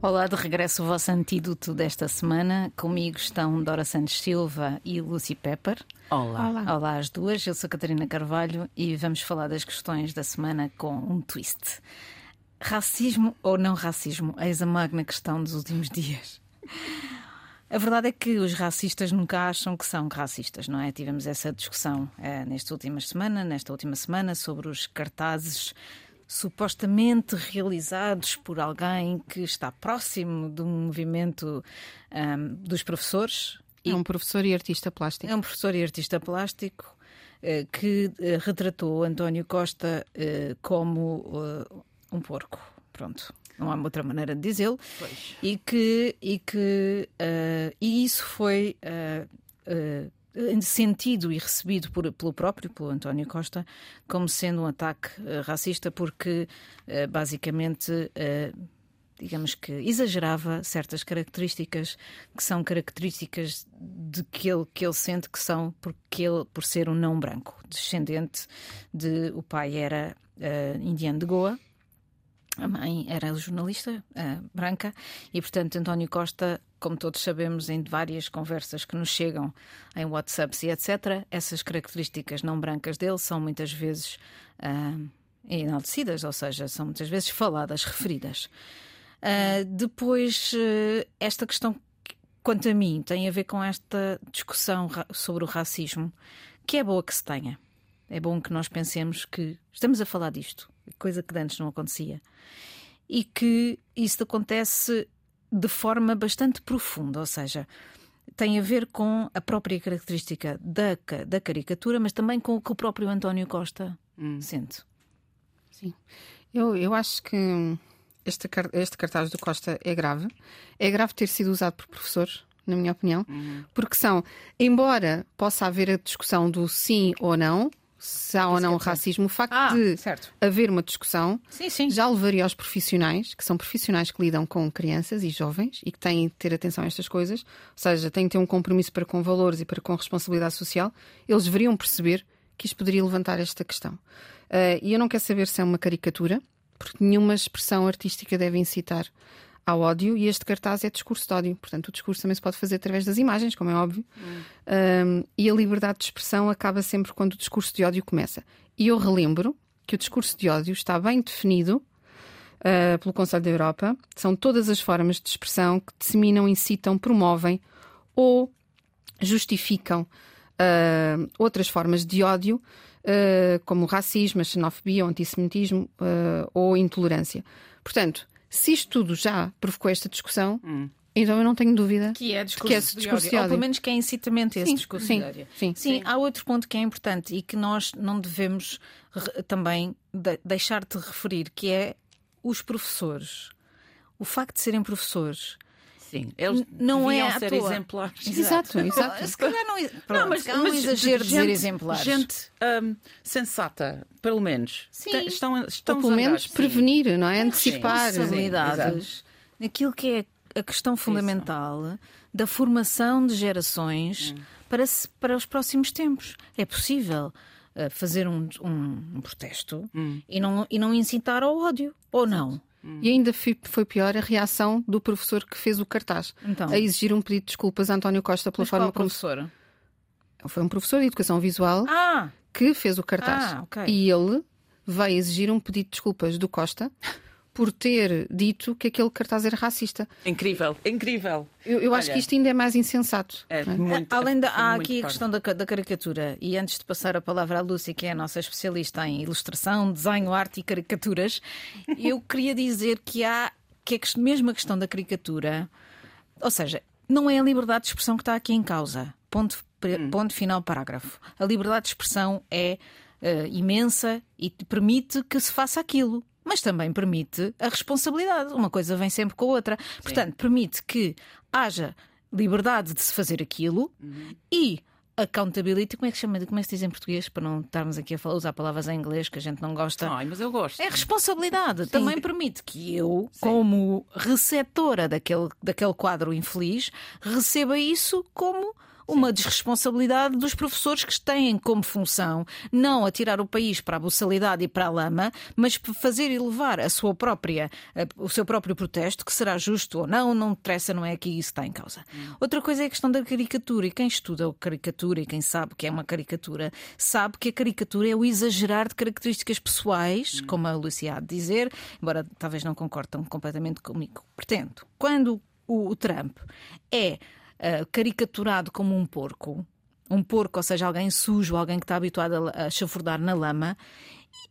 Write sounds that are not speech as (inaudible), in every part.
Olá, de regresso o vosso antídoto desta semana. Comigo estão Dora Santos Silva e Lucy Pepper. Olá. Olá. Olá às duas. Eu sou Catarina Carvalho e vamos falar das questões da semana com um twist. Racismo ou não racismo? Eis a magna questão dos últimos (laughs) dias. A verdade é que os racistas nunca acham que são racistas, não é? Tivemos essa discussão eh, nesta última semana, nesta última semana, sobre os cartazes supostamente realizados por alguém que está próximo do movimento um, dos professores. É um professor e artista plástico. É um professor e artista plástico uh, que uh, retratou António Costa uh, como um porco. Pronto. Não há outra maneira de dizê-lo. E que, e, que e isso foi sentido e recebido por, pelo próprio, pelo António Costa, como sendo um ataque uh, racista, porque uh, basicamente. Uh, digamos que exagerava certas características que são características de que ele, que ele sente que são porque ele, por ser um não branco, descendente de o pai era indiano de Goa a mãe era jornalista uh, branca e, portanto, António Costa, como todos sabemos, em várias conversas que nos chegam em WhatsApps e etc., essas características não brancas dele são muitas vezes uh, enaltecidas, ou seja, são muitas vezes faladas, referidas. Uh, depois, esta questão, quanto a mim, tem a ver com esta discussão sobre o racismo, que é boa que se tenha. É bom que nós pensemos que estamos a falar disto, coisa que antes não acontecia. E que isso acontece de forma bastante profunda, ou seja, tem a ver com a própria característica da, da caricatura, mas também com o que o próprio António Costa hum. sente. Sim. Eu, eu acho que este, este cartaz do Costa é grave. É grave ter sido usado por professores, na minha opinião, uhum. porque são, embora possa haver a discussão do sim ou não, se há ou não racismo, o facto ah, de certo. haver uma discussão sim, sim. já levaria aos profissionais, que são profissionais que lidam com crianças e jovens e que têm de ter atenção a estas coisas, ou seja, têm de ter um compromisso para com valores e para com responsabilidade social, eles deveriam perceber que isto poderia levantar esta questão. Uh, e eu não quero saber se é uma caricatura, porque nenhuma expressão artística deve incitar ao ódio e este cartaz é discurso de ódio. Portanto, o discurso também se pode fazer através das imagens, como é óbvio. Hum. Um, e a liberdade de expressão acaba sempre quando o discurso de ódio começa. E eu relembro que o discurso de ódio está bem definido uh, pelo Conselho da Europa. São todas as formas de expressão que disseminam, incitam, promovem ou justificam uh, outras formas de ódio, uh, como racismo, xenofobia, antissemitismo ou intolerância. Portanto, se isto tudo já provocou esta discussão, hum. então eu não tenho dúvida que é discurso, que é discurso de, ódio. Ou pelo menos que é incitamento a esse sim, discurso sim, de ódio. Sim, sim, sim, há outro ponto que é importante e que nós não devemos também de deixar de referir, que é os professores. O facto de serem professores Sim, eles não é ser toa. exemplares. Exato, exato. Se calhar não, pronto, não mas, é um mas exagero gente, dizer exemplares. Gente um, sensata, pelo menos. Sim. Estão, estão Ou pelo menos prevenir, não é? Antecipar. Responsabilidades naquilo que é a questão fundamental Isso. da formação de gerações hum. para, para os próximos tempos. É possível uh, fazer um, um, um protesto hum. e, não, e não incitar ao ódio, ou não? Hum. E ainda foi pior a reação do professor que fez o cartaz então. a exigir um pedido de desculpas a António Costa pela Mas forma como. professora? Foi um professor de educação visual ah. que fez o cartaz. Ah, okay. E ele veio exigir um pedido de desculpas do Costa por ter dito que aquele cartaz era racista. Incrível, incrível. Eu, eu acho que isto ainda é mais insensato. É, é? Muito, Além da, há muito aqui a questão da, da, caricatura, e antes de passar a palavra à Lúcia, que é a nossa especialista em ilustração, desenho, arte e caricaturas, eu (laughs) queria dizer que há que é mesmo a questão da caricatura, ou seja, não é a liberdade de expressão que está aqui em causa. Ponto, hum. ponto final, parágrafo. A liberdade de expressão é uh, imensa e permite que se faça aquilo mas também permite a responsabilidade. Uma coisa vem sempre com a outra. Sim. Portanto, permite que haja liberdade de se fazer aquilo uhum. e accountability, como é que se chama? Como é que se diz em português? Para não estarmos aqui a falar, usar palavras em inglês que a gente não gosta. Ai, mas eu gosto. É responsabilidade. Sim. Também permite que eu, Sim. como receptora daquele, daquele quadro infeliz, receba isso como uma desresponsabilidade dos professores que têm como função não atirar o país para a buçalidade e para a lama, mas fazer e levar a sua própria, o seu próprio protesto, que será justo ou não, não interessa, não é aqui isso está em causa. Hum. Outra coisa é a questão da caricatura, e quem estuda a caricatura e quem sabe que é uma caricatura, sabe que a caricatura é o exagerar de características pessoais, hum. como a Lucia há de dizer, embora talvez não concorde tão completamente comigo. Portanto, quando o Trump é uh, caricaturado como um porco, um porco, ou seja, alguém sujo, alguém que está habituado a, a chafurdar na lama.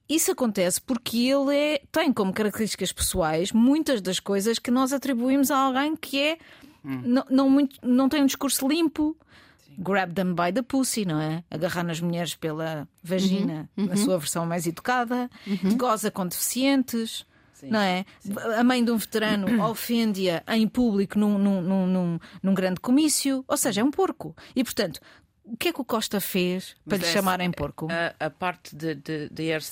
Isso acontece porque ele é, tem como características pessoais muitas das coisas que nós atribuímos a alguém que é hum. não, não, muito, não tem um discurso limpo. Grab them by the pussy, não é? Agarrar nas mulheres pela vagina, uhum. Uhum. na sua versão mais educada, uhum. goza com deficientes. Sim, não é? Sim. A mãe de um veterano (clears throat) ofende-a em público num, num, num, num, grande comício, ou seja, é um porco. E portanto, o que é que o Costa fez para Mas lhe chamarem porco? A, a parte de, de, de ele,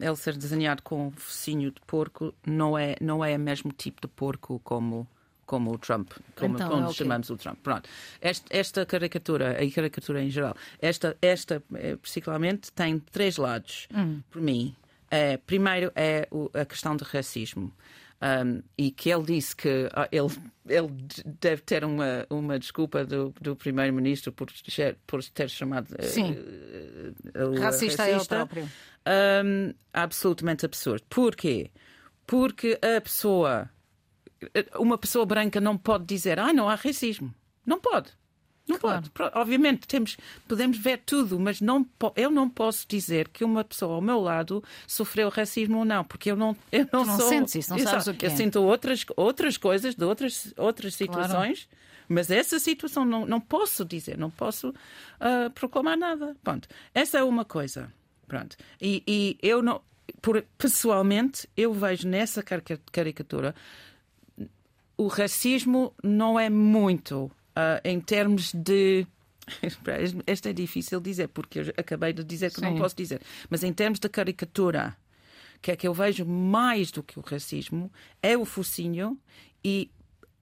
ele, ser desenhado com um focinho de porco não é, não é o mesmo tipo de porco como como o Trump, como, então, como é okay. chamamos o Trump. Pronto. Esta, esta, caricatura, a caricatura em geral, esta, esta eh, particularmente tem três lados, hum. por mim. É, primeiro é o, a questão do racismo. Um, e que ele disse que ele, ele deve ter uma, uma desculpa do, do primeiro-ministro por, por ter chamado Sim. Uh, uh, racista, racista ele próprio. Um, absolutamente absurdo. Porquê? Porque a pessoa, uma pessoa branca não pode dizer, ah, não há racismo. Não pode. Não claro. pode. Obviamente, temos, podemos ver tudo, mas não, eu não posso dizer que uma pessoa ao meu lado sofreu racismo ou não, porque eu não, eu não, não sou. Sentes isso, não sabes o que Eu sinto outras, outras coisas de outras, outras situações. Claro. Mas essa situação não, não posso dizer, não posso uh, proclamar nada. Pronto. Essa é uma coisa. Pronto. E, e eu não. Por, pessoalmente, eu vejo nessa caricatura o racismo não é muito uh, em termos de. (laughs) Esta é difícil dizer, porque eu acabei de dizer que Sim. não posso dizer. Mas em termos de caricatura, que é que eu vejo mais do que o racismo, é o focinho e,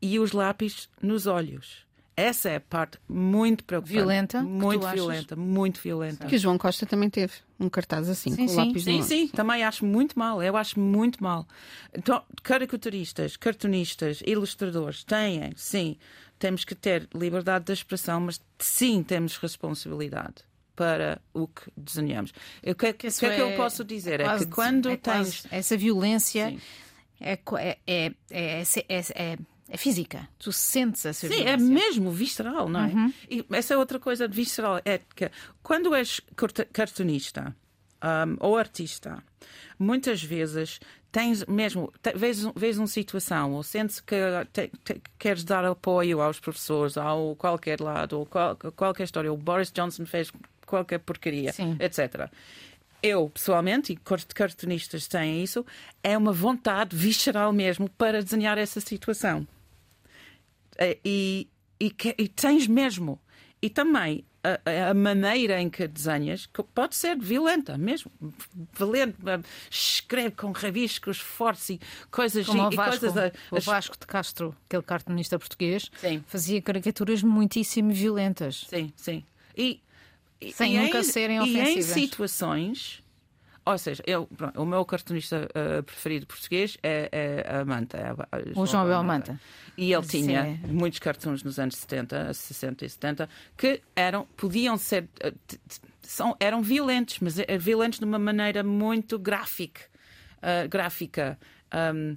e os lápis nos olhos. Essa é a parte muito preocupante. Violenta? Muito violenta, achas? muito violenta. Que o João Costa também teve um cartaz assim, sim, com sim. lápis Sim, sim, também acho muito mal. Eu acho muito mal. Então, caricaturistas, cartunistas, ilustradores têm, sim, temos que ter liberdade de expressão, mas sim temos responsabilidade para o que desenhamos. O que, é que, que, é que eu é posso dizer? É, quase, é que quando é tens. Essa violência é, é, é, é física. Tu sentes a Sim, é mesmo visceral, não é? Uhum. E essa é outra coisa de visceral. É que quando és cartunista um, ou artista, muitas vezes tens mesmo, vês, vês uma situação ou sentes que te, te, queres dar apoio aos professores, ao qualquer lado, ou qual, qualquer história. O Boris Johnson fez qualquer porcaria, Sim. etc eu, pessoalmente, e cartunistas têm isso, é uma vontade visceral mesmo para desenhar essa situação. Eh, e, e, e tens mesmo. E também a, a, maneira em que desenhas que pode ser violenta mesmo. Violento, eh, escreve com rabiscos fortes e coisas Como e, o Vasco, coisas. A, o Vasco de Castro, aquele cartunista português, sim. fazia caricaturas muitíssimo violentas. Sim, sim. E, Sem e nunca em, serem ofensivas. E em situações ou seja, eu, pronto, o meu cartunista uh, preferido português é, é a Manta. É a, a o João Abel Manta. E ele Sim. tinha muitos cartuns nos anos 70, 60 e 70 que eram, podiam ser, uh, são, eram violentos, mas uh, violentos de uma maneira muito gráfica. gráfica um,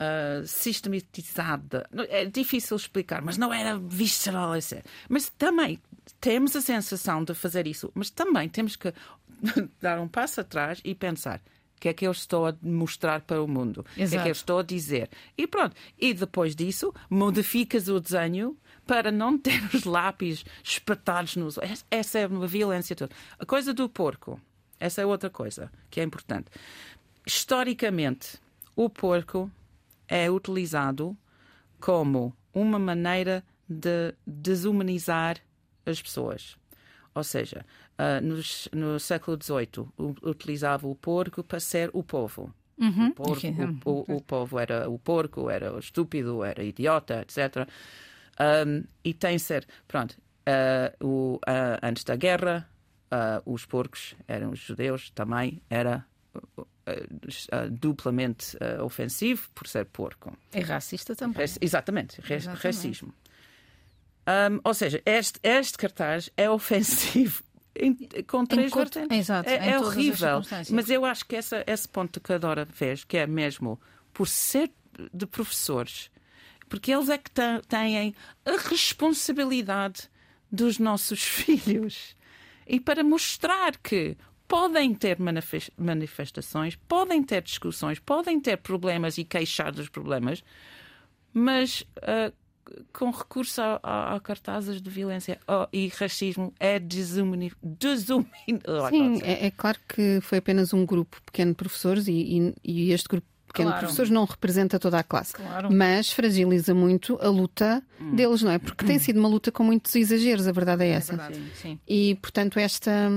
Uh, sistematizada. É difícil explicar, mas não era visceral. Mas também temos a sensação de fazer isso, mas também temos que (laughs) dar um passo atrás e pensar o que é que eu estou a mostrar para o mundo, o que é que eu estou a dizer. E pronto. E depois disso, modificas o desenho para não (laughs) ter os lápis espetados nos. Essa é uma violência toda. A coisa do porco, essa é outra coisa que é importante. Historicamente, o porco é utilizado como uma maneira de desumanizar as pessoas. Ou seja, uh, nos, no século XVIII utilizava o porco para ser o povo. Uhum. O, porco, o, o, o, povo era o porco, era o estúpido, era idiota, etc. Um, e tem ser. Pronto. Uh, o, uh, antes da guerra, os porcos eram os judeus, também era duplamente ofensivo por ser porco. É racista também. exatamente, Exatamente. racismo. Um, ou seja, este, este cartaz é ofensivo (laughs) em, com três vertentes. Exato, é, é horrível. Mas eu acho que essa, esse ponto que a Dora fez, que é mesmo por ser de professores, porque eles é que têm a responsabilidade dos nossos (laughs) filhos. E para mostrar que podem ter manifestações, podem ter discussões, podem ter problemas e queixar dos problemas, mas uh, com recurso a, a, a, cartazes de violência oh, e racismo é desumanificado. Sim, é, é, claro que foi apenas um grupo pequeno de professores e, e, e este grupo pequeno claro. de professores não representa toda a classe, claro. mas fragiliza muito a luta hum. deles, não é? Porque tem sido uma luta com muitos exageros, a verdade é, é essa. É verdade. Sim, sim. E, portanto, esta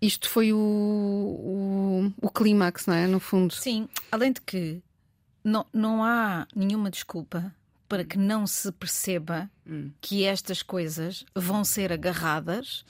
isto foi o, o, o clímax, não é? No fundo. Sim, além de que não, não há nenhuma desculpa para que não se perceba hum. que estas coisas vão ser agarradas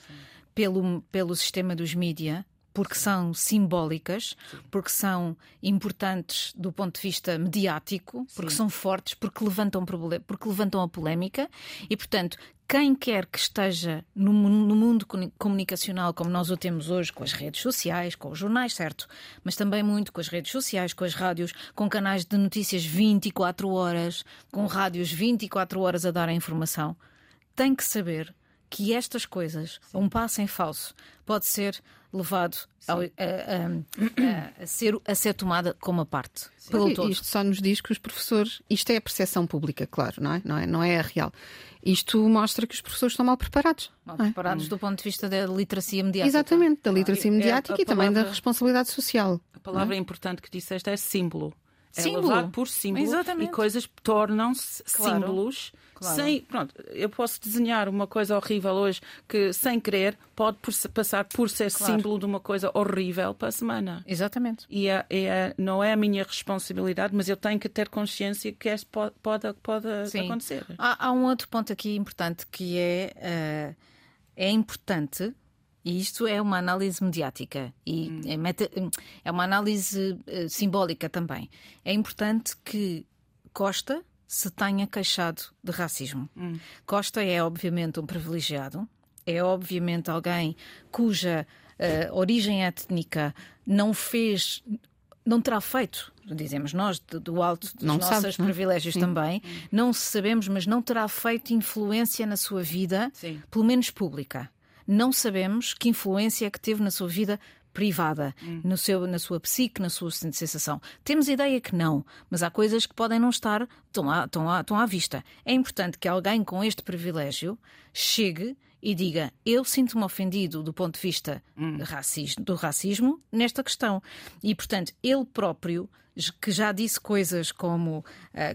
pelo, pelo sistema dos mídia porque são simbólicas, porque são importantes do ponto de vista mediático, porque Sim. são fortes, porque levantam, porque levantam a polémica. E, portanto, quem quer que esteja no, no, mundo comunicacional como nós o temos hoje, com as redes sociais, com os jornais, certo, mas também muito com as redes sociais, com as rádios, com canais de notícias 24 horas, com rádios 24 horas a dar a informação, tem que saber que estas coisas, um passo em falso, pode ser levado ao, a, a, a, ser, a ser tomada como a parte. Pelo todo. Isto só nos diz que os professores, isto é a percepção pública, claro, não é? Não é, não é a real. Isto mostra que os professores estão mal preparados. Mal é? preparados do ponto de vista da literacia mediática. Exatamente, da literacia mediática é, e palavra, também da responsabilidade social. A palavra é? importante que disseste é símbolo. É símbolo. levado por símbolo Exatamente. e coisas tornam-se claro. símbolos. Claro. Sem, pronto, eu posso desenhar uma coisa horrível hoje que, sem querer, pode por, passar por ser claro. símbolo de uma coisa horrível para a semana. Exatamente. E é, é, não é a minha responsabilidade, mas eu tenho que ter consciência que isto pode, pode, pode acontecer. Há, há, um outro ponto aqui importante que é, uh, é importante e isto é uma análise mediática e hum. é, meta, é, uma análise uh, simbólica também. É importante que Costa se tenha queixado de racismo. Hum. Costa é, obviamente, um privilegiado, é, obviamente, alguém cuja uh, origem étnica não fez. Não terá feito, dizemos nós, do alto dos não nossos sabes, é? privilégios não? também, hum. não sabemos, mas não terá feito influência na sua vida, Sim. pelo menos pública não sabemos que influência é que teve na sua vida privada, hum. no seu, na sua psique, na sua sensação. Temos ideia que não, mas há coisas que podem não estar tão à, tão à, tão à vista. É importante que alguém com este privilégio chegue e diga: Eu sinto-me ofendido do ponto de vista hum. racismo, do racismo nesta questão. E, portanto, ele próprio que já disse coisas como uh,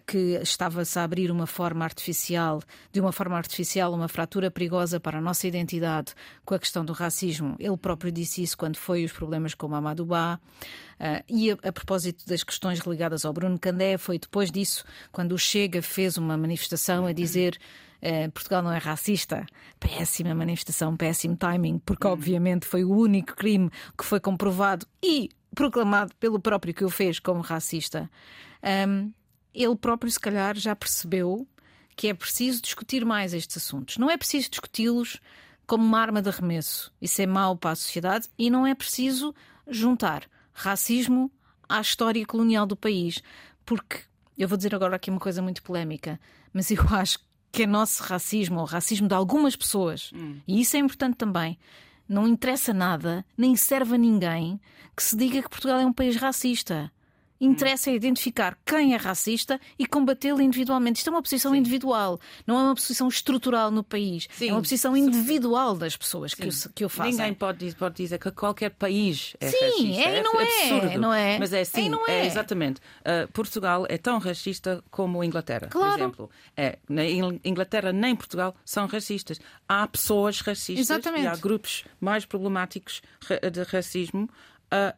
que estava-se a abrir uma forma artificial, de uma forma artificial, uma fratura perigosa para a nossa identidade com a questão do racismo. Ele próprio disse isso quando foi os problemas com o Mamadou Ba. Uh, e a, a, propósito das questões ligadas ao Bruno Candé, foi depois disso, quando o Chega fez uma manifestação a dizer Uh, Portugal não é racista. Péssima manifestação, péssimo timing, porque obviamente foi o único crime que foi comprovado e proclamado pelo próprio que o fez como racista, um, ele próprio, se calhar, já percebeu que é preciso discutir mais estes assuntos. Não é preciso discuti-los como uma arma de arremesso. Isso é mau para a sociedade e não é preciso juntar racismo à história colonial do país. Porque, eu vou dizer agora aqui uma coisa muito polémica, mas eu (laughs) acho que é nosso racismo, ou o racismo de algumas pessoas, hum. e isso é importante também, não interessa nada, nem serve a ninguém que se diga que Portugal é um país racista. Interessa é identificar quem é racista e combatê-lo individualmente. Isto é uma posição Sim. individual, não é uma posição estrutural no país. Sim. É uma posição individual das pessoas que o, que o fazem. Ninguém pode, pode dizer que qualquer país é Sim, racista. Sim, é, não é, absurdo. não é. Mas é assim, é, é. é exatamente. Uh, Portugal é tão racista como a Inglaterra, claro. por exemplo. É, na Inglaterra nem Portugal são racistas. Há pessoas racistas exatamente. e há grupos mais problemáticos de racismo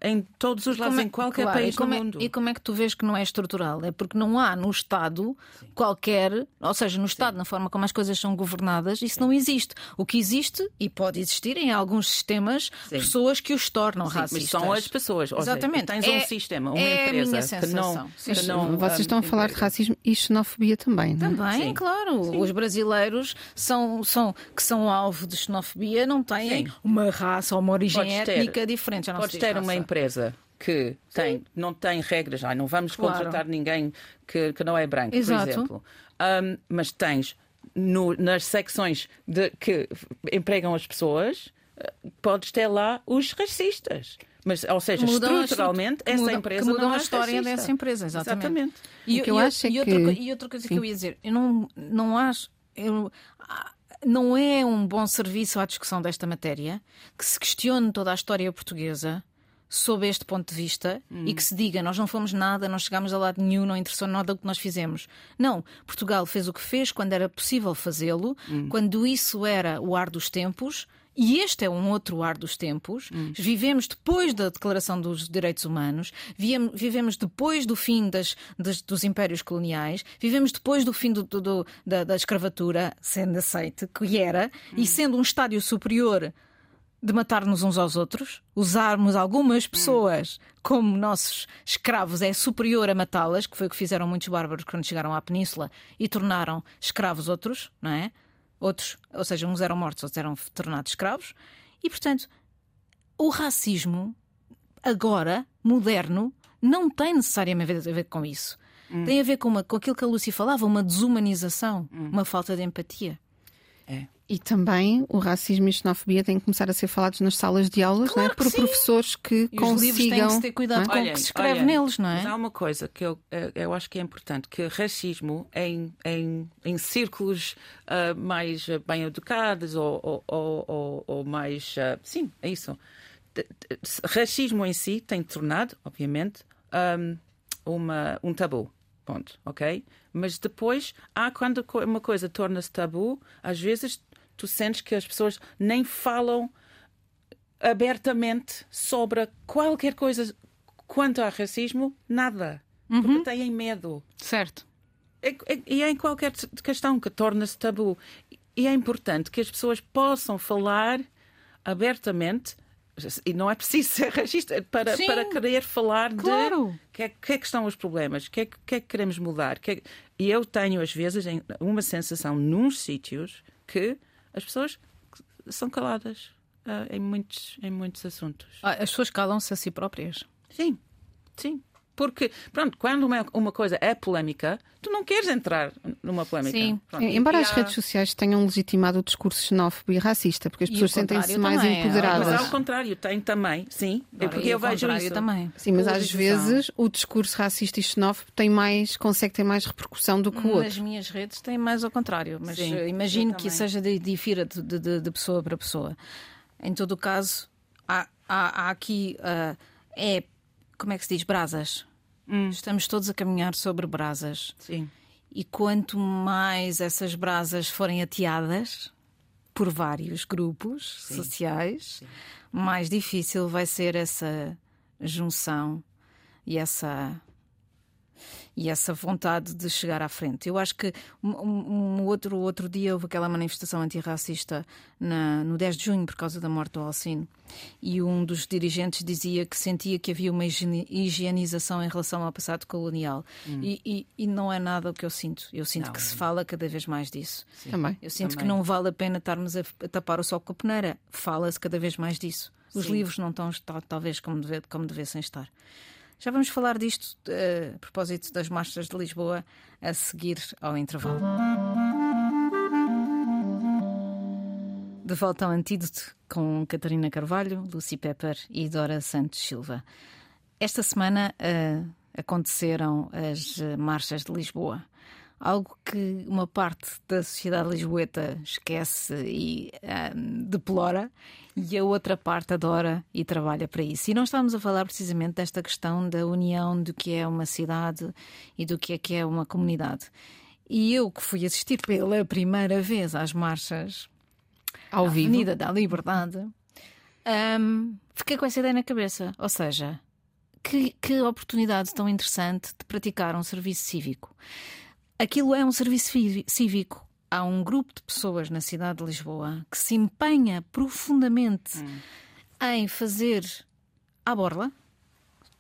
em todos os lados, é- em qualquer claro, país do é- mundo. E como é que tu vês que não é estrutural? É porque não há no Estado qualquer, ou seja, no Estado, na forma como as coisas são governadas, isso não existe. O que existe, e pode existir em alguns sistemas, Sim. pessoas que os tornam Sim, racistas. mas são as pessoas. Ou seja, Exatamente. tens É- um sistema, uma é a empresa minha que sensação. não. Sim, que sim. não, Vocês estão a falar de emprega. racismo e xenofobia também, não é? Também, Sim. claro. Os brasileiros são, são, que são alvo de xenofobia não têm Sim. uma raça ou uma origem Podes ter- étnica diferente. Já não Podes diz ter uma empresa que tem, não tem regras, ah, não vamos Claro. contratar ninguém que, que não é branco, Exato. por exemplo. Um, mas tens no- nas secções de, que empregam as pessoas, eh, podes ter lá os racistas. Mas, ou seja, Mudam estruturalmente, estru- essa mudam- empresa que mudam não é a história racista. dessa empresa, exatamente. O que eu e, acho é e outra, que- co- e outra coisa Sim. que eu ia dizer, eu não, não acho. eu- ah, não é um bom serviço à discussão desta matéria que se questione toda a história portuguesa sob este ponto de vista e que se diga nós não fomos nada, não chegámos a lado nenhum, não interessou nada o que nós fizemos. Não, Portugal fez o que fez quando era possível fazê-lo, quando isso era o ar dos tempos. E este é um outro ar dos tempos. Vivemos depois da Declaração dos Direitos Humanos, vivemos depois do fim das, das- dos impérios coloniais, vivemos depois do fim do- do- do- da, da escravatura, sendo aceite, que era, e sendo um estádio superior de matar-nos uns aos outros, usarmos algumas pessoas como nossos escravos é superior a matá-las, que foi o que fizeram muitos bárbaros quando chegaram à península e tornaram escravos outros, não é? Outros, ou seja, uns eram mortos, outros eram tornados escravos. E, portanto, o racismo, agora, moderno, não tem necessariamente a ver com isso. Tem a ver com, uma, com aquilo que a Lucy falava, uma desumanização, uma falta de empatia. E também o racismo e a xenofobia têm que começar a ser falados nas salas de aulas, não é? Claro por sim. professores que E os livros têm consigam. que se ter cuidado é? com o que se escreve neles, não é? Mas há uma coisa que eu, eh, eu acho que é importante, que racismo em, em, em círculos ah, mais ah, bem educados ou, ou, ou, ou- mais... ah, sim, é isso. Racismo em si tem tornado, obviamente, ahm, uma, um tabu. Ponto, ok? Mas depois, há quando uma coisa torna-se tabu, às vezes tu sentes que as pessoas nem falam abertamente sobre qualquer coisa quanto a racismo, nada. Porque têm medo. Certo. É- é- E é em qualquer questão que torna-se tabu. E é importante que as pessoas possam falar abertamente. E não é preciso (laughs) ser racista para, Sim. para querer falar Claro. de o que, é, que é que estão os problemas, o que é, que- é que queremos mudar. que é E eu tenho, às vezes, uma sensação nos sítios que as pessoas são caladas ah, em, muitos, em muitos assuntos. Ah, As pessoas calam-se a si próprias. Sim, sim. Porque, pronto, quando uma, uma coisa é polémica, tu não queres entrar numa polémica. Sim. Pronto, Embora e as há- redes sociais tenham legitimado o discurso xenófobo e racista, porque as E pessoas sentem-se mais também, empoderadas. Mas ao contrário, tem também, sim. É porque eu o vejo contrário isso. também. Sim, mas às vezes o discurso racista e xenófobo tem mais, consegue ter mais repercussão do que o Nas outro. minhas redes tem mais ao contrário, mas Sim, imagino que seja de, difira de, de- de- de pessoa para pessoa. Em todo o caso, há, há- há aqui ah, é como é que se diz brasas. Hum. Estamos todos a caminhar sobre brasas. Sim. E quanto mais essas brasas forem ateadas por vários grupos sociais, mais difícil vai ser essa junção e essa e essa vontade de chegar à frente. Eu acho que um, um- outro, outro dia houve aquela manifestação antirracista na, no 10 de junho por causa da morte do Alcino e um dos dirigentes dizia que sentia que havia uma higienização em relação ao passado colonial e, e- e não é nada o que eu sinto. Eu sinto Não. que se fala cada vez mais disso. Também. Eu sinto Também. que não vale a pena estarmos a, a tapar o sol com a peneira. Fala-se cada vez mais disso. Os Sim. livros não estão tal- talvez como, deve, como devessem estar. Já vamos falar disto eh, a propósito das marchas de Lisboa a seguir ao intervalo. De volta ao antídoto com Catarina Carvalho, Lucy Pepper e Dora Santos Silva. Esta semana eh, aconteceram as eh, marchas de Lisboa. Algo que uma parte da sociedade lisboeta esquece e eh, deplora, e a outra parte adora e trabalha para isso. E não estamos a falar precisamente desta questão da união do que é uma cidade e do que é que é uma comunidade. E eu que fui assistir pela primeira vez às marchas Ao vivo. Avenida da Liberdade, Um, fiquei com essa ideia na cabeça. Ou seja, que, que oportunidade tão interessante de praticar um serviço cívico. Aquilo é um serviço cívico. Há um grupo de pessoas na cidade de Lisboa que se empenha profundamente hum. em fazer à borla,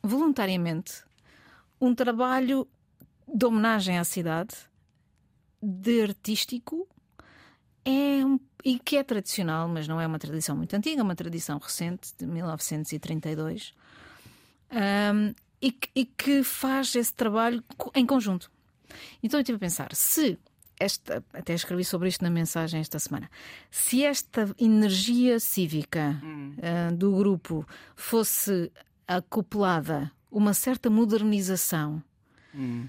voluntariamente, um trabalho de homenagem à cidade, de artístico, é um, e que é tradicional, mas não é uma tradição muito antiga, é uma tradição recente, de 1932, um, e, que, e que faz esse trabalho em conjunto. Então eu estive a pensar, se esta, até escrevi sobre isto na mensagem esta semana. Se esta energia cívica hum. uh, do grupo fosse acoplada uma certa modernização, hum.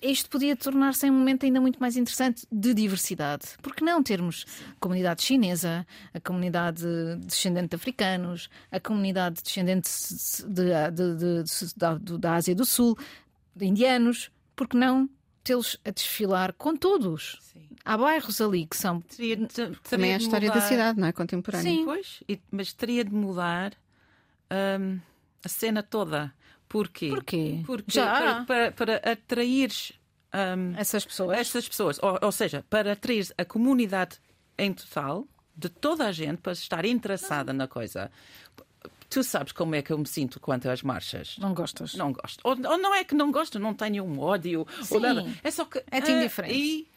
isto podia tornar-se um momento ainda muito mais interessante de diversidade. Porque não termos a comunidade chinesa, a comunidade descendente de africanos, a comunidade descendente de, de, de, da, da Ásia do Sul, de indianos, porque não tê-los a desfilar com todos. Sim. Há bairros ali que são. Teria, teria Também é a história mudar... da cidade, não é? Contemporânea. Sim, pois, e, mas teria de mudar um, a cena toda. Porquê? Porquê? Porque Já. Para, para, para atrair um, essas pessoas. Essas pessoas. Ou, ou seja, para atrair a comunidade em total, de toda a gente, para estar interessada na coisa. Tu sabes como é que eu me sinto quanto às marchas? Não gostas? Não gosto. Ou, ou não é que não gosto, não tenho um ódio. Sim. Ou nada. É só que. É-te uh, indiferente. E,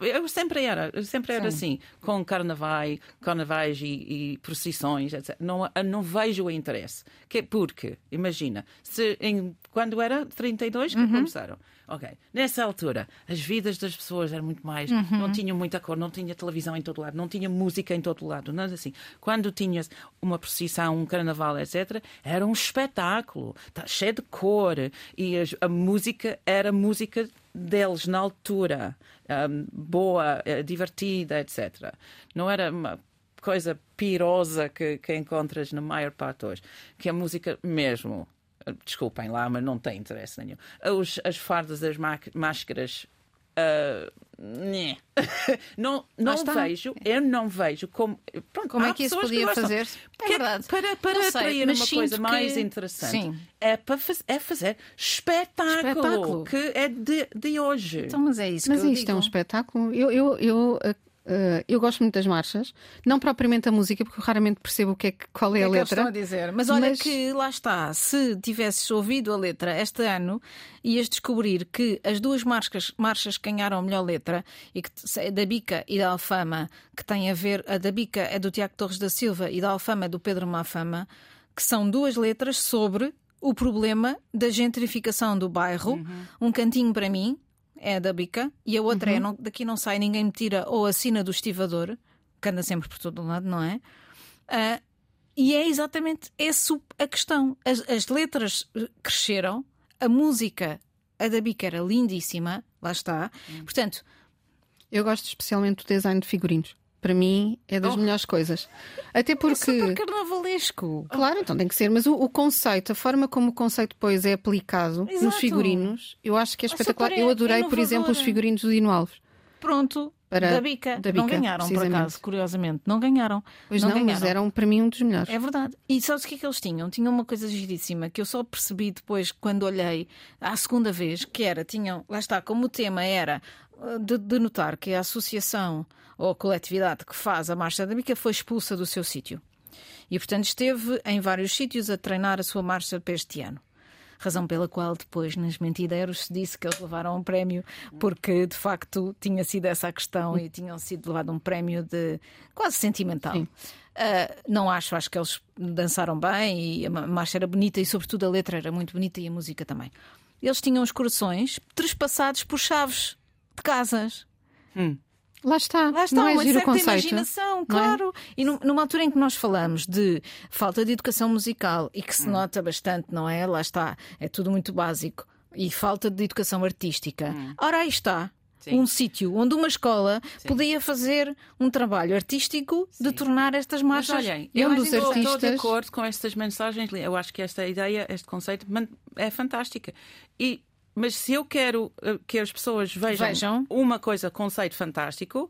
eu sempre era, eu sempre era Sim. assim, com carnavais, carnavais e, e procissões, etc. Não, não vejo o interesse. Que, porque, imagina, se em, quando era 32 que uhum. começaram, Ok. Nessa altura, as vidas das pessoas eram muito mais. Uhum. Não tinham muita cor, não tinha televisão em todo lado, não tinha música em todo lado, nada assim. Quando tinhas uma procissão, um carnaval, etc., era um espetáculo, tá cheio de cor. E a, a música era música deles na altura, um, boa, eh, divertida, etc. Não era uma coisa pirosa que, que encontras na maior parte hoje, que a música mesmo desculpem lá, mas não tem interesse nenhum. Os, as fardas, as máscaras. Uh, (laughs) não não vejo, eu não vejo como. Pronto, como é que isso podia fazer? É verdade. Para, para atrair uma coisa que... mais interessante Sim. é para faz, é fazer espetáculo, espetáculo, que é de, de hoje. Então, mas é isso. Mas isto digo. é um espetáculo. Eu, eu, eu Uh, eu gosto muito das marchas, não propriamente a música, porque eu raramente percebo o que é que, qual é, a é letra. a dizer. Mas olha mas... que lá está, se tivesses ouvido a letra este ano, ias descobrir que as duas marchas, marchas que ganharam a melhor letra, e que, da Bica e da Alfama, que tem a ver, a da Bica é do Tiago Torres da Silva e da Alfama é do Pedro Mafama, que são duas letras sobre o problema da gentrificação do bairro, uhum. um cantinho para mim, é da bica, e a outra é, uhum. é não, daqui não sai, ninguém me tira, ou assina do estivador, que anda sempre por todo lado, não é? Uh, e é exatamente essa a questão. As, as, letras cresceram, a música, a da bica era lindíssima, lá está. Uhum. Portanto, eu gosto especialmente do design de figurinos para mim é das oh. melhores coisas. Até porque. É super carnavalesco. Claro, então tem que ser, mas o, o, conceito, a forma como o conceito depois é aplicado Exato. nos figurinos, eu acho que é espetacular. É, eu adorei, por exemplo, os figurinos do Dino Alves. Pronto, para da bica. da bica. Não ganharam, por acaso, curiosamente. Não ganharam. Pois não, não ganharam. mas eram para mim um dos melhores. É verdade. E sabes o que é que eles tinham? Tinham uma coisa giríssima que eu só percebi depois quando olhei à segunda vez, que era, tinham, lá está, como o tema era uh, de, de notar que a associação ou a coletividade que faz a marcha da bica foi expulsa do seu sítio. E, portanto, esteve em vários sítios a treinar a sua marcha para este ano. Razão pela qual depois, nas mentideiros, se disse que eles levaram um prémio, porque de facto tinha sido essa a questão e tinham sido levado um prémio de quase sentimental. Uh, não acho, acho que eles dançaram bem e a marcha era bonita e, sobretudo, a letra era muito bonita e a música também. Eles tinham os corações trespassados por chaves de casas. Hum. Lá está, Lá está, não é uma certa conceito, imaginação, é? claro. É? E numa altura em que nós falamos de falta de educação musical e que se hum. nota bastante, não é? Lá está, é tudo muito básico. E falta de educação artística. Hum. Ora, aí está. Sim. Um sítio onde uma escola Sim. podia fazer um trabalho artístico Sim. de tornar estas marchas. Mas olhem, eu um dos artistas... estou de acordo com estas mensagens. Eu acho que esta ideia, este conceito é fantástica. E mas se eu quero eh, que as pessoas vejam, vejam. uma coisa, conceito fantástico,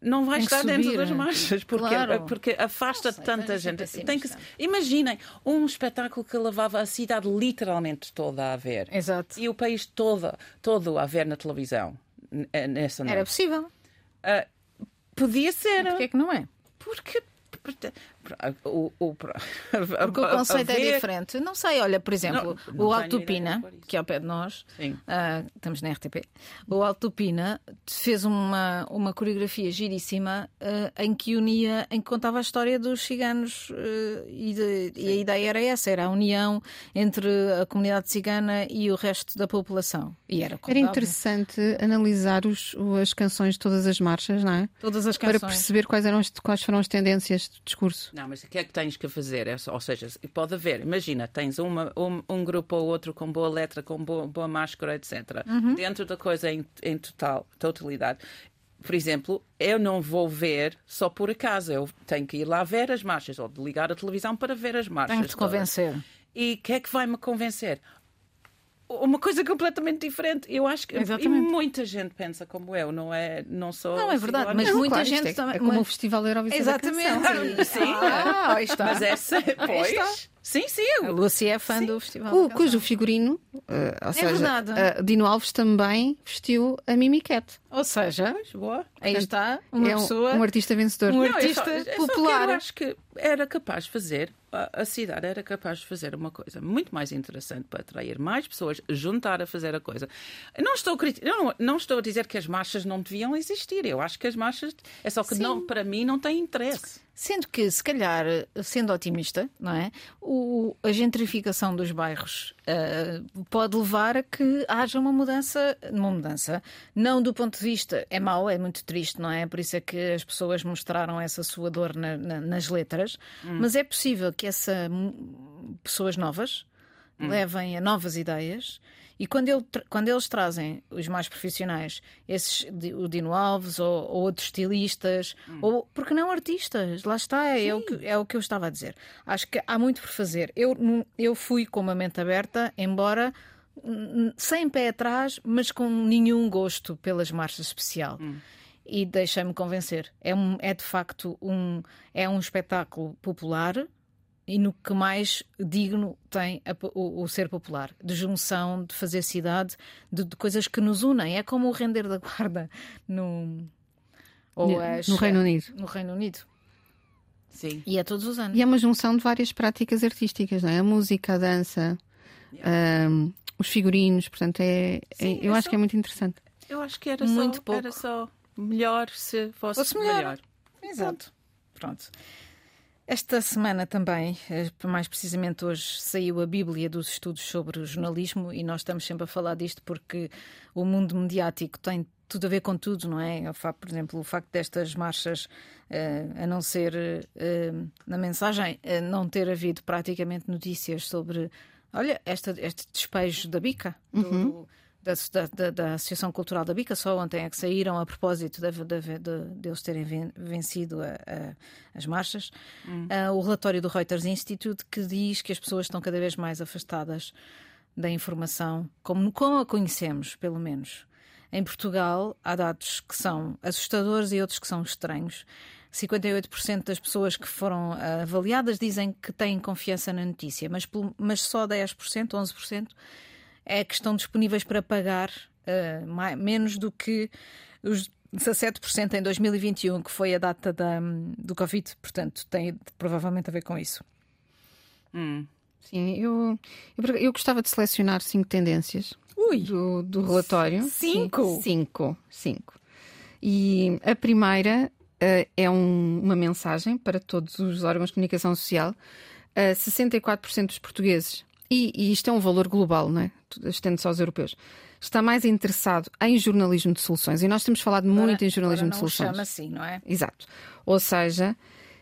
não vai estar dentro subir. das marchas, porque, Claro. porque afasta sei, tanta gente. assim, Tem que, imaginem um espetáculo que levava a cidade literalmente toda a ver. Exato. E o país todo, todo a ver na televisão eh, nessa noite. Era possível. Ah, podia ser. Porquê é que não é? Porque. Porque- o, o, Porque o conceito é diferente. Não sei, olha, por exemplo, Não, não o tenho Alto do ideia Pina, por isso. que é ao pé de nós, ah, estamos na RTP, o Alto do Pina fez uma, uma coreografia giríssima ah, em que unia, em que contava a história dos ciganos ah, e, de- e a ideia era essa, era a união entre a comunidade cigana e o resto da população. E era, Era interessante analisar os- as canções de todas as marchas, não é? todas as Para canções. perceber quais, eram quais foram as tendências de discurso. Não, mas o que é que tens que fazer? É ou seja, pode haver, imagina, tens uma, um, um grupo ou outro com boa letra, com boa, boa máscara, etc. Dentro da coisa em, em total, totalidade. Por exemplo, eu não vou ver só por acaso, eu tenho que ir lá ver as marchas, ou ligar a televisão para ver as marchas. Tenho de te convencer. E o que é que vai me convencer? Uma coisa completamente diferente. Eu acho que e muita gente pensa como eu, não é? Não sou. Não, é verdade, mas Não, muita claro, gente é, também- é como mas- o Festival Eurovisão da Canção. Exatamente. (laughs) Sim. Ah, está. Mas essa, pois. Sim, sim. A Lúcia é fã do festival. O, da cujo figurino, eh, ou seja, verdade. eh, Dino Alves também vestiu a Mimi Cat. Ou seja, Pois, boa. aí está uma é um, pessoa. um artista vencedor. Um Não, artista só- eu só popular. que eu acho que era capaz de fazer, a, a cidade era capaz de fazer uma coisa muito mais interessante para atrair mais pessoas, juntar a fazer a coisa. Não estou, não, não estou a dizer que as marchas não deviam existir. Eu acho que as marchas, é só que não, para mim não tem interesse. Sendo que, se calhar, sendo otimista, não é? O, a gentrificação dos bairros ah, pode levar a que haja uma mudança, uma mudança, não do ponto de vista, é mau, é muito triste, não é? Por isso é que as pessoas mostraram essa sua dor na- na- nas letras, mas é possível que essa pessoas novas levem a novas ideias. E quando, ele quando eles trazem os mais profissionais, esses, o Dino Alves ou, ou outros estilistas, ou porque não artistas, lá está, é o, que, é o que eu estava a dizer. Acho que há muito por fazer. Eu, eu fui com uma mente aberta, embora hum, sem pé atrás, mas com nenhum gosto pelas marchas especial. E deixei-me convencer. É, um, é de facto um, é um espetáculo popular e no que mais digno tem a o, o ser popular, de junção, de fazer cidade, de, de coisas que nos unem. É como o render da guarda no, ou No- as- no Reino Unido. No Reino Unido. Sim. E é todos os anos. E é uma junção de várias práticas artísticas, não é? A música, a dança, ahm, os figurinos, portanto, é, é- Sim, eu é acho só- que é muito interessante. Eu acho que era, Muito só, pouco. era só melhor se fosse, Fosse melhor. melhor. Exato. Pronto. Esta semana também, eh, mais precisamente hoje, saiu a Bíblia dos estudos sobre o jornalismo e nós estamos sempre a falar disto porque o mundo mediático tem tudo a ver com tudo, não é? O facto, por exemplo, o facto destas marchas, eh, a não ser eh, na mensagem, não ter havido praticamente notícias sobre, olha, esta, este despejo da bica, do- do- da, da- da- Associação Cultural da Bica, só ontem é que saíram a propósito de, de, de- de eles terem ven- vencido a- a- as marchas. Ah, o relatório do Reuters Institute que diz que as pessoas estão cada vez mais afastadas da informação, como, como a conhecemos, pelo menos. Em Portugal, há dados que são assustadores e outros que são estranhos. 58% das pessoas que foram ah, avaliadas dizem que têm confiança na notícia, mas, mas só 10%, 11% é que estão disponíveis para pagar ah, mai- menos do que os 17% em 2021, que foi a data da, do Covid. Portanto, tem provavelmente a ver com isso. Sim, eu, eu, eu gostava de selecionar cinco tendências Ui! do, do relatório. Cinco? Cinco, cinco. E a primeira eh, é um- uma mensagem para todos os órgãos de comunicação social. Eh, 64% dos portugueses, e, e isto é um valor global, não é? estende-se aos europeus, está mais interessado em jornalismo de soluções. E nós temos falado muito em jornalismo Agora de soluções. chama assim, não é? Exato. Ou seja,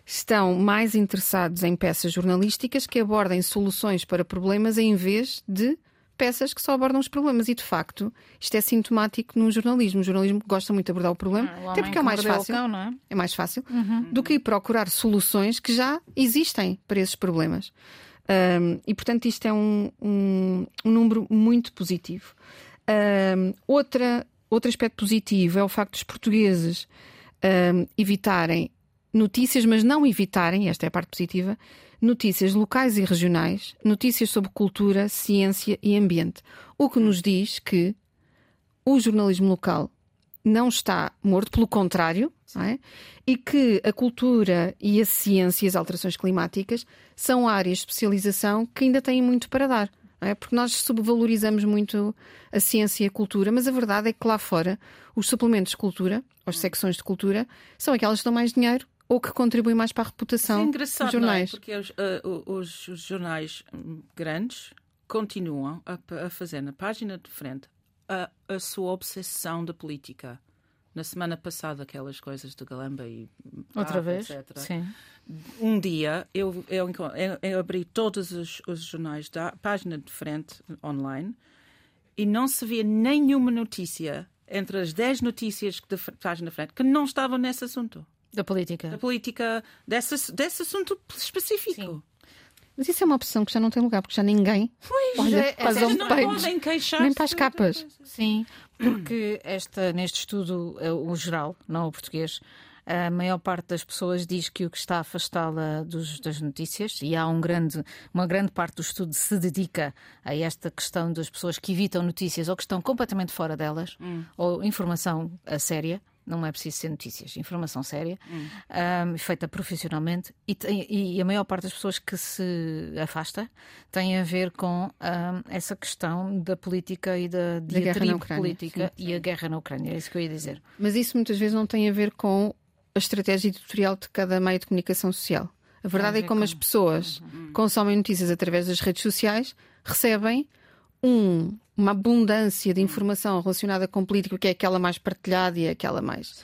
estão mais interessados em peças jornalísticas que abordem soluções para problemas em vez de peças que só abordam os problemas. E de facto, isto é sintomático no jornalismo. O jornalismo gosta muito de abordar o problema, Ah, o até porque é mais o fácil. cão, não é? É mais fácil do que ir procurar soluções que já existem para esses problemas. Ahm, e portanto, isto é um, um- um número muito positivo. Outra, outro aspecto positivo é o facto dos portugueses um, evitarem notícias, mas não evitarem, esta é a parte positiva, notícias locais e regionais, notícias sobre cultura, ciência e ambiente. O que nos diz que o jornalismo local não está morto, pelo contrário, é? e que a cultura e a ciência e as alterações climáticas são áreas de especialização que ainda têm muito para dar. É? Porque nós subvalorizamos muito a ciência e a cultura, mas a verdade é que lá fora os suplementos de cultura, as secções de cultura, são aquelas que dão mais dinheiro ou que contribuem mais para a reputação é engraçado, dos jornais. Não é? Porque os, uh, os, os, jornais grandes continuam a, a, fazer na página de frente a, a sua obsessão da política. Na semana passada, aquelas coisas do Galamba e. Outra vez? Etc. Sim. Um dia eu, eu, eu abri todos os, os jornais da página de frente online e não se via nenhuma notícia entre as 10 notícias da página de frente que não estavam nesse assunto. Da política. Da política, desse, desse assunto específico. Sim. Mas isso é uma opção que já não tem lugar, porque já ninguém pois, olha é, para as homepage, nem para as capas. Sim, porque esta, neste estudo, eh, o geral, não o português, a maior parte das pessoas diz que o que está a afastá-la das notícias, e há um grande, uma grande parte do estudo se dedica a esta questão das pessoas que evitam notícias ou que estão completamente fora delas, hum. ou informação a séria não é preciso ser notícias, informação séria, hum. um, feita profissionalmente, e, e, a maior parte das pessoas que se afasta tem a ver com um, essa questão da política e da diatribe política sim, sim. e a guerra na Ucrânia, é isso que eu ia dizer. Mas isso muitas vezes não tem a ver com a estratégia editorial de cada meio de comunicação social. A verdade é que como as pessoas uhum. consomem notícias através das redes sociais, recebem um, uma abundância de informação relacionada com política, que é aquela mais partilhada e aquela mais.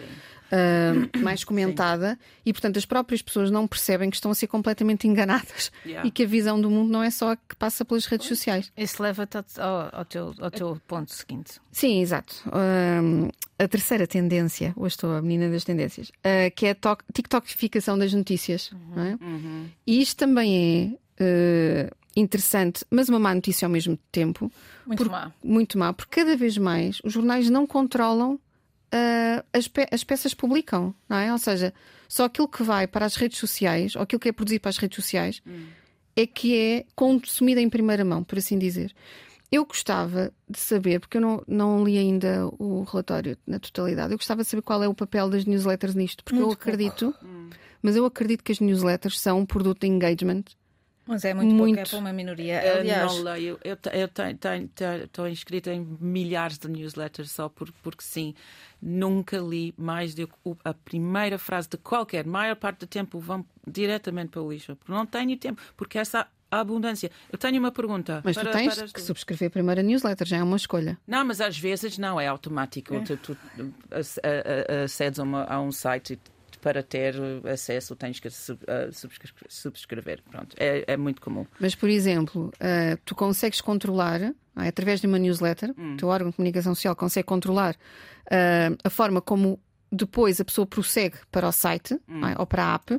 Uh, (coughs) mais comentada Sim. e portanto as próprias pessoas não percebem que estão a ser completamente enganadas (laughs) yeah. e que a visão do mundo não é só a que passa pelas redes sociais. Isso leva-te ao, ao, teu, ao teu ponto seguinte. Sim, exato. Uh, a terceira tendência, hoje estou a menina das tendências, uh, que é a TikTokificação das notícias. Uhum. É? Uhum. E isto também é uh, interessante, mas uma má notícia ao mesmo tempo. Muito por, má. Muito má, porque cada vez mais os jornais não controlam uh, as, pe as peças que publicam, não é? Ou seja, só aquilo que vai para as redes sociais, ou aquilo que é produzido para as redes sociais, hum. é que é consumido em primeira mão, por assim dizer. Eu gostava de saber, porque eu não, não li ainda o relatório na totalidade, eu gostava de saber qual é o papel das newsletters nisto, porque muito eu acredito, hum. mas eu acredito que as newsletters são um produto de engagement mas é muito, muito... pouco, é para uma minoria. Aliás, eu não leio. Eu, eu estou inscrita em milhares de newsletters só por, porque sim. Nunca li mais de a primeira frase de qualquer. A maior parte do tempo vão diretamente para o lixo. Porque não tenho tempo. Porque essa abundância. Eu tenho uma pergunta. Mas para, tu tens para que subscrever a primeira newsletter, já é uma escolha. Não, mas às vezes não, é automático. É. Tu, tu acedes a, a, a um site e para ter acesso tens que subscrever. Pronto, é, é muito comum. Mas, por exemplo, uh, tu consegues controlar, é? através de uma newsletter, hum. o teu órgão de comunicação social consegue controlar uh, a forma como depois a pessoa prossegue para o site hum. é? ou para a app.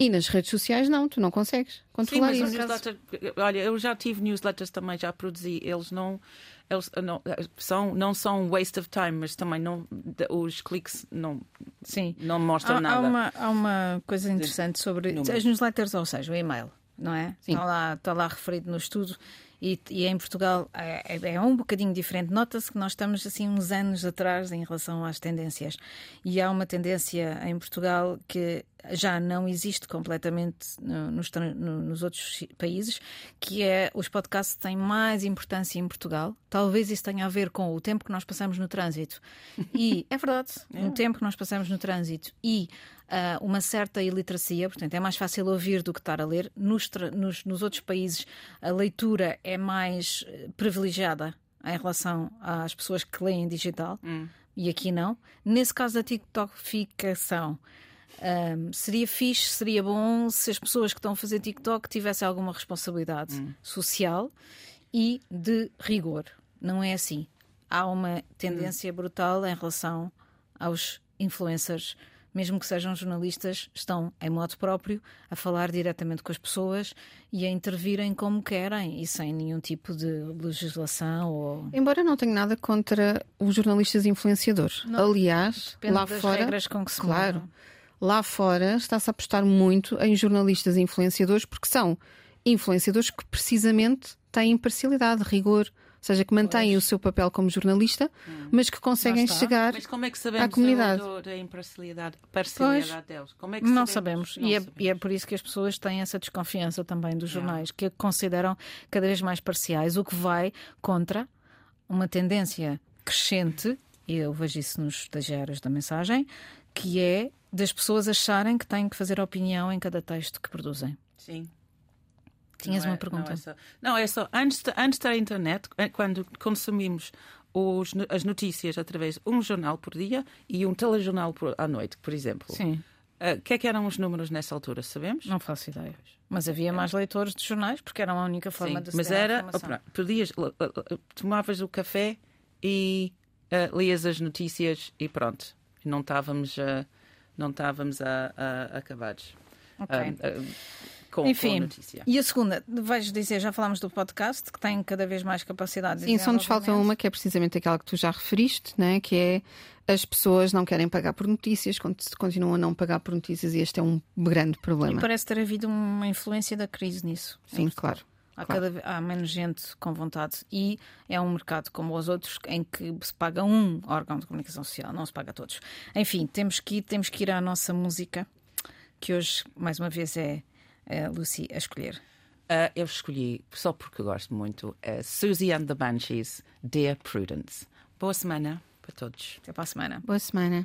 E nas redes sociais não, tu não consegues controlar Sim, mas isso. Olha, eu já tive newsletters também, já produzi, eles não eles não, são, não são um waste of time, mas também não, os cliques não, Sim. não mostram há, nada. Há uma, há uma coisa interessante sobre Número. as newsletters, ou seja, o e-mail, não é? Sim. Está lá, está lá referido no estudo. E, e, em Portugal é, é, é um bocadinho diferente. Nota-se que nós estamos assim uns anos atrás em relação às tendências. E há uma tendência em Portugal que já não existe completamente nos, nos outros países, que é os podcasts têm mais importância em Portugal. Talvez isso tenha a ver com o tempo que nós passamos no trânsito. E é verdade, (laughs) é. o tempo que nós passamos no trânsito e uh, uma certa iliteracia, portanto é mais fácil ouvir do que estar a ler. Nos, nos, nos outros países a leitura é mais eh, privilegiada em relação às pessoas que leem digital. Hum. E aqui não. Nesse caso da TikTokificação, um, seria fixe, seria bom se as pessoas que estão a fazer TikTok tivessem alguma responsabilidade hum. social e de rigor. Não é assim. Há uma tendência hum. brutal em relação aos influencers mesmo que sejam jornalistas, estão em modo próprio a falar diretamente com as pessoas e a intervirem como querem e sem nenhum tipo de legislação ou. Embora não tenha nada contra os jornalistas influenciadores. Não. Aliás, Depende lá das fora. regras com que se Claro. Lá fora está-se a apostar muito em jornalistas influenciadores porque são influenciadores que precisamente têm imparcialidade, rigor, ou seja, que mantêm o seu papel como jornalista, mas que conseguem chegar. Mas como é que sabemos À comunidade. do- do- da imparcialidade parcialidade deles? Como é que Não sabemos. Não E, é, sabemos. e é por isso que as pessoas têm essa desconfiança também dos jornais, que a consideram cada vez mais parciais, o que vai contra uma tendência crescente, e eu vejo isso nos estagiários da mensagem, que é das pessoas acharem que têm que fazer opinião em cada texto que produzem. Sim. Tinhas Não uma é- pergunta? Não, é só, não, é só antes, da- antes da internet, eh, quando consumimos os as notícias através de um jornal por dia e um telejornal por, à noite, por exemplo. Sim, O que é que eram os números nessa altura? Sabemos? não faço ideia. Mas havia mais leitores de jornais, porque era a única forma Sim, de mas era. opa, podias, tomavas o café e eh, lias as notícias e pronto. Não estávamos, eh, não estávamos a, a- acabados. Ok. ah, ah, com, com a Enfim, notícia. e a segunda, vais dizer, já falámos do podcast, que tem cada vez mais capacidade de Sim, só nos falta uma que é precisamente aquela que tu já referiste, né? que é as pessoas não querem pagar por notícias, cont- continuam a não pagar por notícias e este é um grande E problema. parece ter havido uma influência da crise nisso. em Sim, claro. Há, claro. cada há menos gente com vontade e é um mercado como os outros em que se paga um órgão de comunicação social, não se paga a todos. Enfim, temos que ir, temos que ir à nossa música, que hoje, mais uma vez, é a Lucy a escolher. Ah, eu escolhi, só porque gosto muito, a Susie and the Banshees, Dear Prudence. Boa semana para todos. Até para a semana. Boa semana.